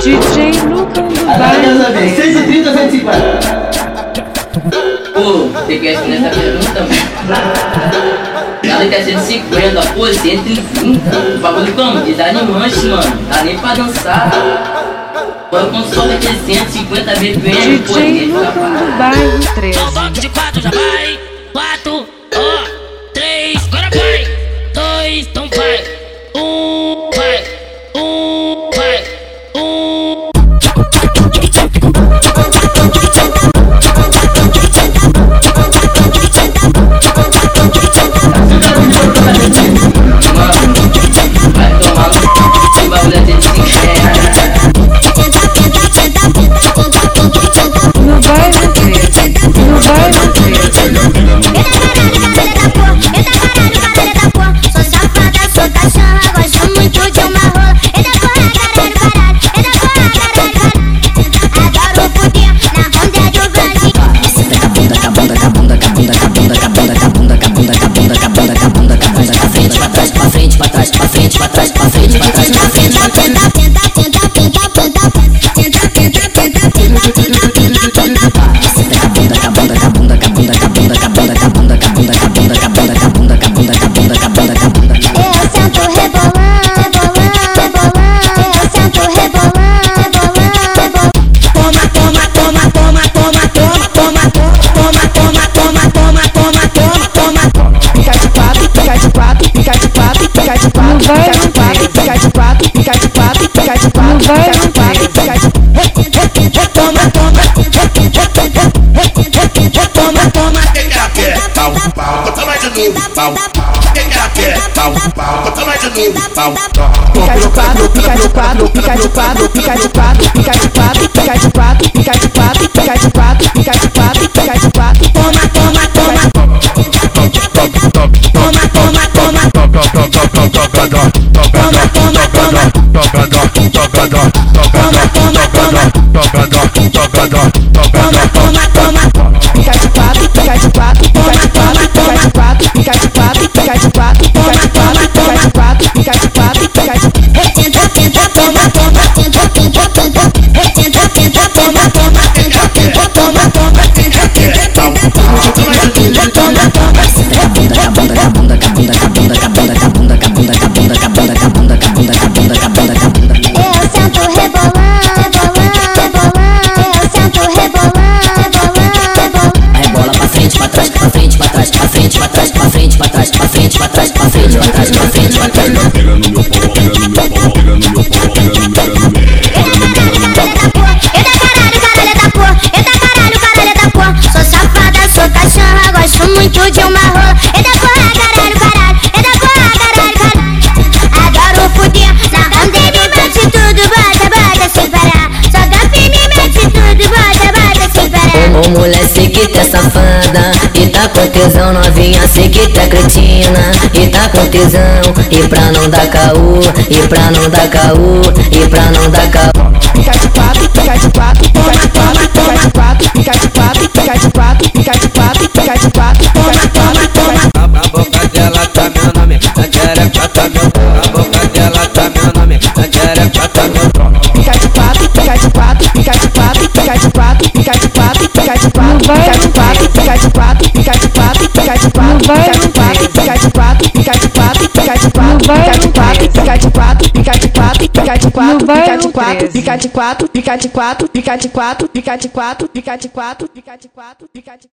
DJ Lucão do Bairro. 130, 150. Pô, você quer que nessa pergunta, mano? Ela tá 150, tá pô, 130. O bagulho como? Desanimante, mano. Dá nem pra dançar. Agora o console é 350 BPM, pô, DJ Lucão do Bairro 13. novo, pau. Bota mais de novo, pau. Fica de quatro, fica de quatro, fica de quatro, fica de quatro, fica de quatro, fica de quatro, fica de toma, toma, toma, toma, toma, toma, toma, toma, toma, toma, Toma, toma, toma. Toma, toma, toma. Toma, toma, toma. Toma, toma, toma. que tá safada e tá com tesão novinha, sei que tá cretina e tá com tesão e pra não dar caô, e pra não dar caô, e pra não dar caô. Fica de quatro, fica de quatro, fica de fica de fica de fica de fica de. pica de quatro, pica de quatro, pica de quatro, pica de quatro, pica de quatro, pica de quatro, pica de quatro, pica de quatro, pica de quatro, pica de